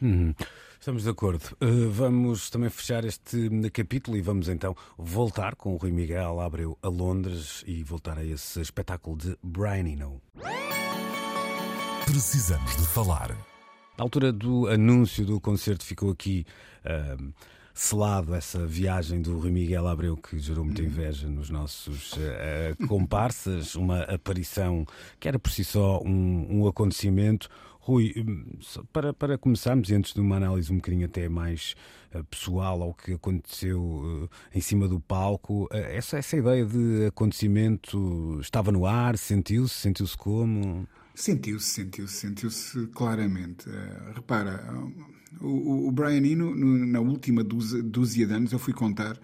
Uhum. Estamos de acordo. Uh, vamos também fechar este capítulo e vamos então voltar com o Rui Miguel Abreu a Londres e voltar a esse espetáculo de Brian Eno. Precisamos de falar. Na altura do anúncio do concerto ficou aqui uh, selado essa viagem do Rui Miguel Abreu que gerou muita inveja nos nossos uh, comparsas, uma aparição que era por si só um, um acontecimento. Rui, hum, para, para começarmos, antes de uma análise um bocadinho até mais uh, pessoal ao que aconteceu uh, em cima do palco, uh, essa, essa ideia de acontecimento estava no ar, sentiu-se, sentiu-se como? Sentiu-se, sentiu-se, sentiu-se claramente. Uh, repara, o, o Brian Eno, no, na última dúzia de anos, eu fui contar,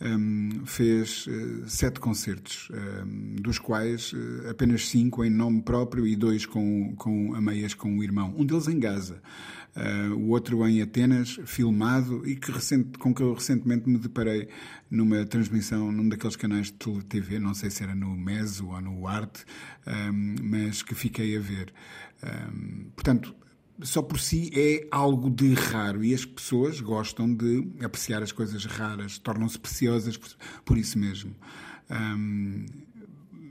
um, fez uh, sete concertos, um, dos quais uh, apenas cinco em nome próprio e dois com, com a meias com o irmão. Um deles em Gaza. Uh, o outro em Atenas, filmado, e que recente, com que eu recentemente me deparei numa transmissão num daqueles canais de TV, não sei se era no Meso ou no Arte, um, mas que fiquei a ver. Portanto, só por si é algo de raro e as pessoas gostam de apreciar as coisas raras, tornam-se preciosas por, por, isso mesmo. Um,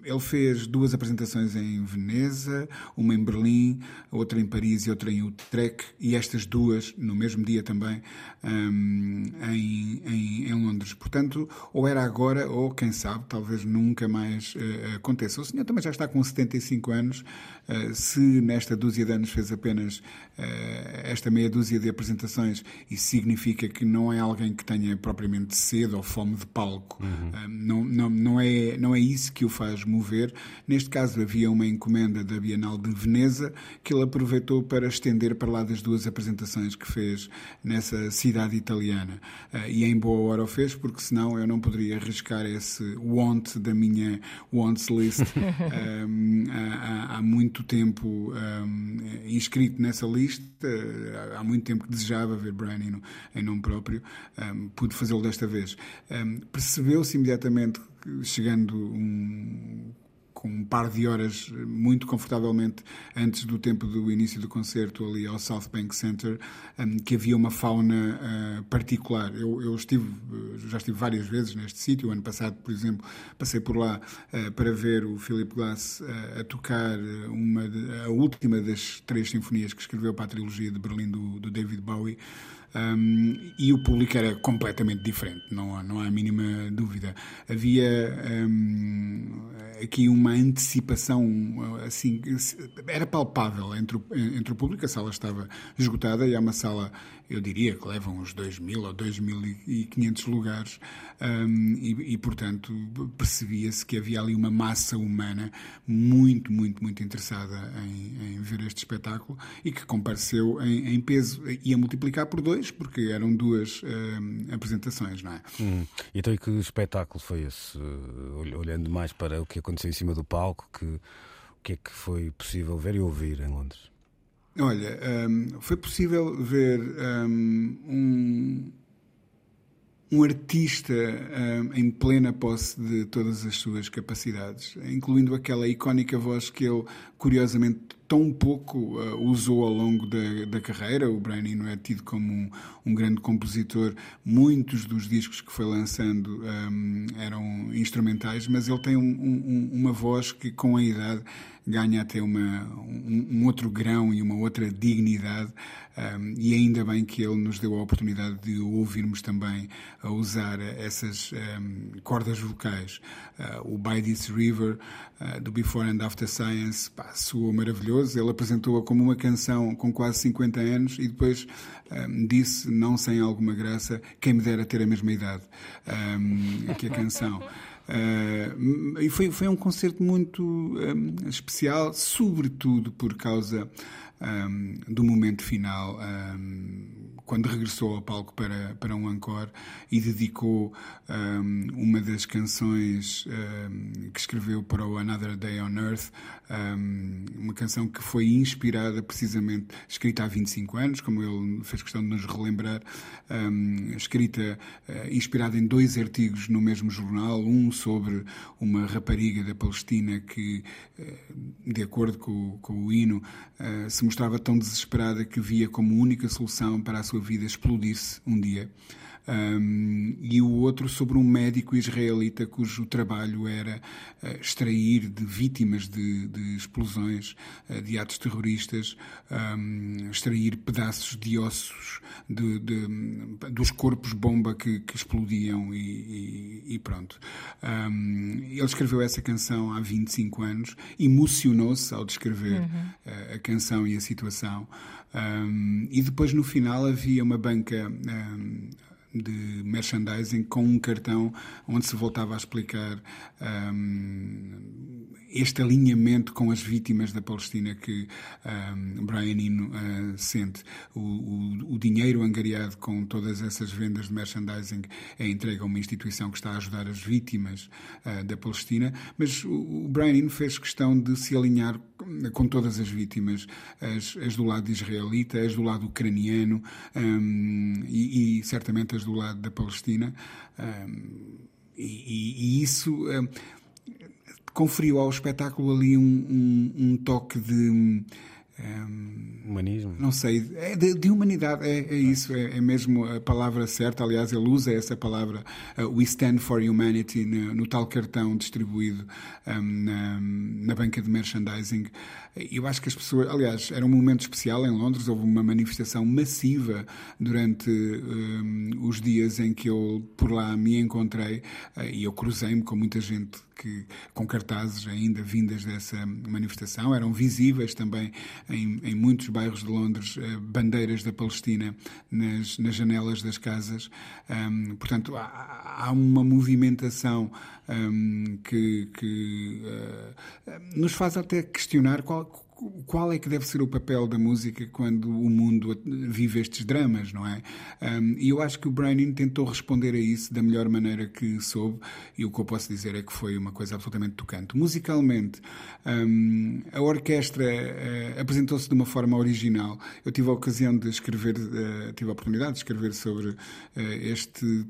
ele fez duas apresentações em Veneza, uma em Berlim, outra em Paris e outra em Utrecht, e estas duas, no mesmo dia também, um, em, em, em, Londres. Portanto, ou era agora, ou quem sabe, talvez nunca mais uh, aconteça. O senhor também já está com 75 anos, uh, se nesta dúzia de anos fez apenas uh, esta meia dúzia de apresentações, isso significa que não é alguém que tenha propriamente sede ou fome de palco. Uhum. não, não, não, é, não é isso que o faz mover. Neste caso, havia uma encomenda da Bienal de Veneza que ele aproveitou para estender para lá das duas apresentações que fez nessa cidade italiana. Uh, e em boa hora o fez, porque senão eu não poderia arriscar esse want da minha wants list um, há, há, muito tempo um, inscrito nessa lista. Uh, há muito tempo que desejava ver Brian em nome próprio. Um, pude fazê-lo desta vez. Percebeu-se imediatamente, chegando um com um par de horas muito confortavelmente antes do tempo do início do concerto ali ao South Bank Center, um, que havia uma fauna uh, particular. Eu, eu, estive, já estive várias vezes neste sítio. Ano passado, por exemplo, passei por lá uh, para ver o Philip Glass uh, a tocar uma de, a última das três sinfonias que escreveu para a trilogia de Berlim do, do David Bowie. Um, e o público era completamente diferente, não há, não há a mínima dúvida. Havia um, aqui uma antecipação, assim, era palpável entre o, entre o público, a sala estava esgotada e é uma sala eu diria que levam uns 2.000 ou 2.500 lugares um, e, e, portanto, percebia-se que havia ali uma massa humana muito, muito, muito interessada em, em ver este espetáculo e que compareceu em, em, peso. Ia multiplicar por dois, porque eram duas um, apresentações, não é? Hum. Então, e que espetáculo foi esse? Olhando mais para o que aconteceu em cima do palco, que, o que é que foi possível ver e ouvir em Londres? Olha, um, foi possível ver um, um artista um, em plena posse de todas as suas capacidades, incluindo aquela icónica voz que ele curiosamente tão pouco uh, usou ao longo da, da, carreira. O Brian Eno é tido como um, um, grande compositor. Muitos dos discos que foi lançando um, eram instrumentais, mas ele tem um, um, uma voz que, com a idade, ganha até uma, um, outro grão e uma outra dignidade. Um, e ainda bem que ele nos deu a oportunidade de ouvirmos também a usar essas um, cordas vocais. Uh, o By This River, uh, do Before and After Science, pá, soou maravilhoso. Ele apresentou-a como uma canção com quase 50 anos e depois um, disse, não sem alguma graça, quem me dera ter a mesma idade que a canção. Uh, e foi, foi um concerto muito um, especial, sobretudo por causa um, do momento final, quando regressou ao palco para, para um encore e dedicou uma das canções que escreveu para o Another Day on Earth, uma canção que foi inspirada precisamente, escrita há 25 anos, como ele fez questão de nos relembrar, escrita, uh, inspirada em dois artigos no mesmo jornal, um sobre uma rapariga da Palestina que, uh, de acordo com, com o hino, uh, se mostrava tão desesperada que via como única solução para a sua vida explodir-se um dia. Um, e o outro sobre um médico israelita cujo trabalho era uh, extrair de vítimas de, de explosões, uh, de atos terroristas, um, extrair pedaços de ossos de, de, dos corpos bomba que, que explodiam e, e, e pronto. Um, ele escreveu essa canção há 25 anos, emocionou-se ao descrever uhum. uh, a canção e a situação. Um, e depois no final havia uma banca um, de merchandising com um cartão onde se voltava a explicar um, este alinhamento com as vítimas da Palestina que um, Brian Eno uh, sente. O, o, o, dinheiro angariado com todas essas vendas de merchandising é entregue a uma instituição que está a ajudar as vítimas uh, da Palestina, mas o, o Brian Eno fez questão de se alinhar com todas as vítimas, as, as do lado israelita, as do lado ucraniano um, e, e, certamente do lado da Palestina. Um, e, e, isso conferiu ao espetáculo ali um, um, um toque de. Um, Humanismo? Não sei, é de, de humanidade, é, é isso, é, é, mesmo a palavra certa. Aliás, ele usa essa palavra, uh, We Stand for Humanity, no, no tal cartão distribuído um, na, na, banca de merchandising. Eu acho que as pessoas, aliás, era um momento especial em Londres, houve uma manifestação massiva durante um, os dias em que eu por lá me encontrei uh, e eu cruzei-me com muita gente que, com cartazes ainda vindas dessa manifestação. Eram visíveis também em, em muitos bairros de Londres eh, bandeiras da Palestina nas, nas janelas das casas. Um, portanto, há, há, uma movimentação que, que uh, nos faz até questionar qual qual é que deve ser o papel da música quando o mundo vive estes dramas, não é? E eu acho que o Brian tentou responder a isso da melhor maneira que soube, e o que eu posso dizer é que foi uma coisa absolutamente tocante. Musicalmente, um, a orquestra uh, apresentou-se de uma forma original. Eu tive a ocasião de escrever, uh, tive a oportunidade de escrever sobre uh, este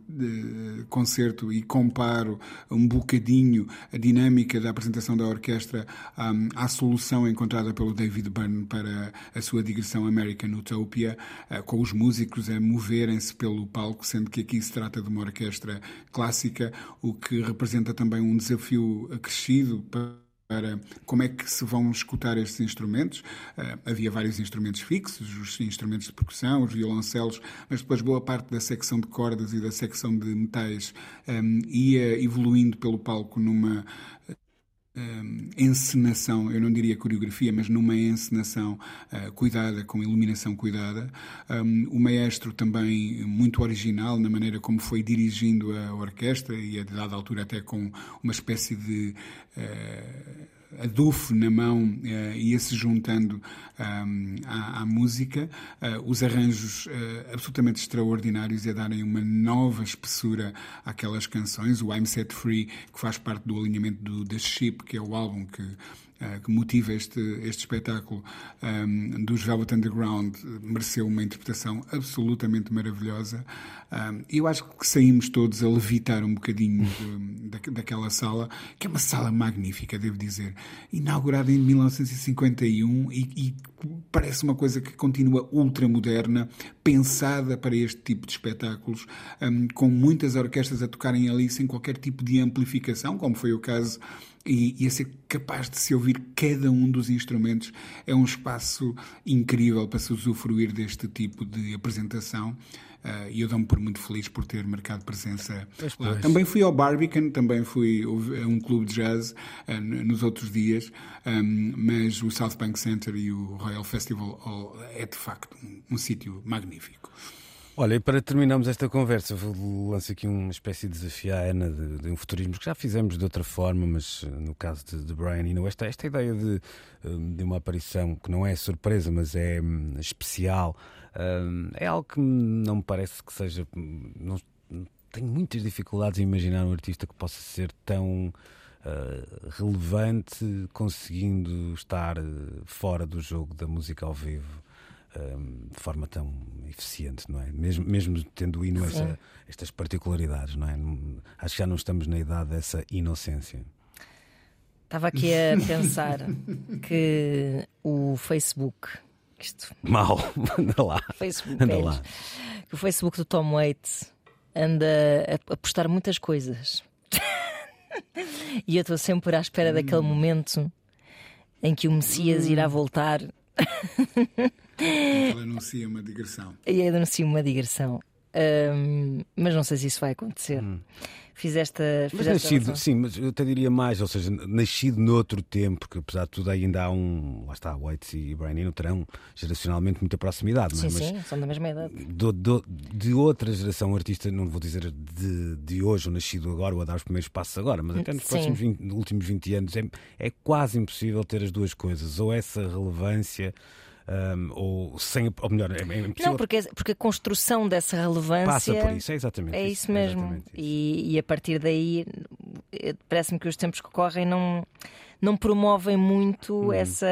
concerto e comparo um bocadinho a dinâmica da apresentação da orquestra um, à solução encontrada pelo David Byrne para a sua digressão American Utopia, eh, com os músicos a moverem-se pelo palco, sendo que aqui se trata de uma orquestra clássica, o que representa também um desafio acrescido para para como é que se vão escutar estes instrumentos. Uh, havia vários instrumentos fixos, os instrumentos de percussão, os violoncelos, mas depois boa parte da secção de cordas e da secção de metais um, ia evoluindo pelo palco numa uh, encenação, eu não diria coreografia, mas numa encenação uh, cuidada, com iluminação cuidada. Um, o maestro também muito original na maneira como foi dirigindo a orquestra e a dada altura até com uma espécie de uh, adufo na mão uh, ia-se juntando um, à, à, música, uh, os arranjos uh, absolutamente extraordinários e a darem uma nova espessura àquelas canções. O I'm Set Free, que faz parte do alinhamento do The Ship, que é o álbum que que motiva este, este espetáculo um, dos Velvet Underground mereceu uma interpretação absolutamente maravilhosa. Um, eu acho que saímos todos a levitar um bocadinho de, da, daquela sala, que é uma sala magnífica, devo dizer, inaugurada em 1951 e, e parece uma coisa que continua ultramoderna, pensada para este tipo de espetáculos, um, com muitas orquestras a tocarem ali sem qualquer tipo de amplificação, como foi o caso e, e, a ser capaz de se ouvir cada um dos instrumentos é um espaço incrível para se usufruir deste tipo de apresentação. Uh, e eu dou-me por muito feliz por ter marcado presença pois, lá. Pois. Também fui ao Barbican, também fui a um clube de jazz uh, nos outros dias, um, mas o South Bank Center e o Royal Festival Hall é de facto um, um sítio magnífico. Olha, e para terminarmos esta conversa, lanço aqui uma espécie de desafio à Ana de, de, um futurismo que já fizemos de outra forma, mas eh, no caso de, de Brian Eno, esta, esta ideia de, eh, de uma aparição que não é surpresa, mas é hum, especial, hum, é algo que não me parece que seja. Hum, não, tenho muitas dificuldades em imaginar um artista que possa ser tão. Uh, relevante, conseguindo estar fora do jogo da música ao vivo de forma tão eficiente, não é? Mesmo, mesmo tendo hino essa, estas particularidades, não é? Acho que já não estamos na idade dessa inocência. Estava aqui a pensar que o Facebook. Isto... Mal, anda lá. Facebook, anda lá. Que o Facebook do Tom Waits anda a postar muitas coisas. e eu estou sempre à espera daquele momento em que o Messias irá voltar ele anuncia uma digressão. E anuncia uma digressão. Um, mas não sei se isso vai acontecer. Hum. Fiz esta. Fiz mas esta nascido, sim, mas eu até diria mais, ou seja, nascido noutro tempo, porque apesar de tudo ainda há um. Lá está, White e Brian terão geracionalmente muita proximidade, sim, não é? Sim, mas são da mesma idade. Do, do, de outra geração, artista, não vou dizer de, de hoje, ou nascido agora, ou a dar os primeiros passos agora, mas até nos próximos 20, últimos 20 anos é, é quase impossível ter as duas coisas, ou essa relevância um, ou sem, ou melhor, é, é Não, porque, porque a construção dessa relevância passa por isso, é exatamente é isso, isso mesmo. Isso. E, e, a partir daí eh, parece-me que os tempos que correm não, não promovem muito hum. essa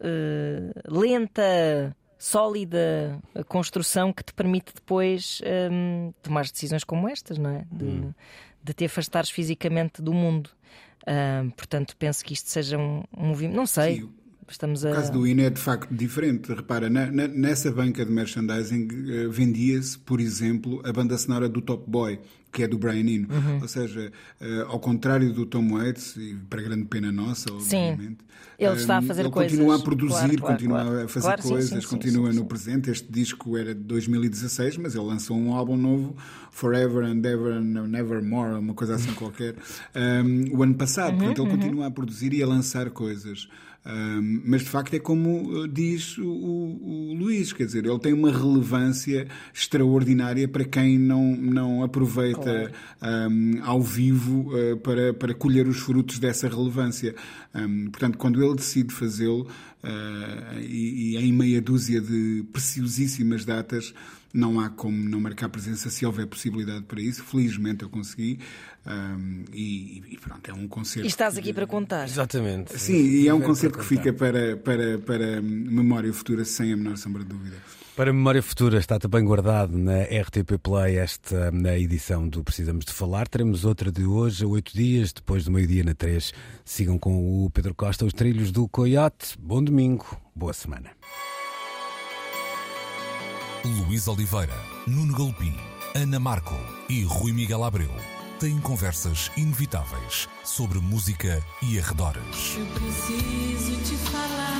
uh, lenta sólida construção que te permite depois um, tomar decisões como estas, não é? De, hum. de te afastares fisicamente do mundo. Uh, portanto, penso que isto seja um, um movimento. Não sei. Sim. Estamos a... O caso do INE é de facto diferente. Repara, na, na, nessa banca de merchandising uh, vendia-se, por exemplo, a banda sonora do Top Boy, que é do Brian Eno. Uhum. Ou seja, uh, ao contrário do Tom Waits, e para grande pena nossa, obviamente. Sim. Ele está a fazer ele coisas. continua a produzir, claro, claro, continua claro. a fazer coisas, sim, sim, continua sim, no presente. Este disco era de 2016, mas ele lançou um álbum novo, Forever and Ever and Nevermore, uma coisa assim qualquer, um, o ano passado. Uhum, Portanto, ele uhum. continua a produzir e a lançar coisas. Um, mas de facto é como uh, diz o, o, o, Luís, quer dizer, ele tem uma relevância extraordinária para quem não, não aproveita claro. um, ao vivo uh, para, para colher os frutos dessa relevância. Um, portanto, quando ele decide fazê-lo, uh, e, e em meia dúzia de preciosíssimas datas, não há como não marcar presença se houver possibilidade para isso. Felizmente eu consegui. Um, e, e, pronto, é um concerto. E estás aqui que... para contar. Exatamente. Sim, e é um concerto que fica para, para, para memória futura, sem a menor sombra de dúvida. Para memória futura está também guardado na RTP Play esta na edição do Precisamos de Falar. Teremos outra de hoje, a oito dias, depois do meio-dia na três. Sigam com o Pedro Costa os trilhos do Coyote. Bom domingo, boa semana. Luís Oliveira, Nuno Galpim, Ana Marco e Rui Miguel Abreu têm conversas inevitáveis sobre música e arredores. Eu preciso te falar.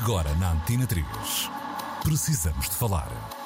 Agora na Antena 3. Precisamos de falar.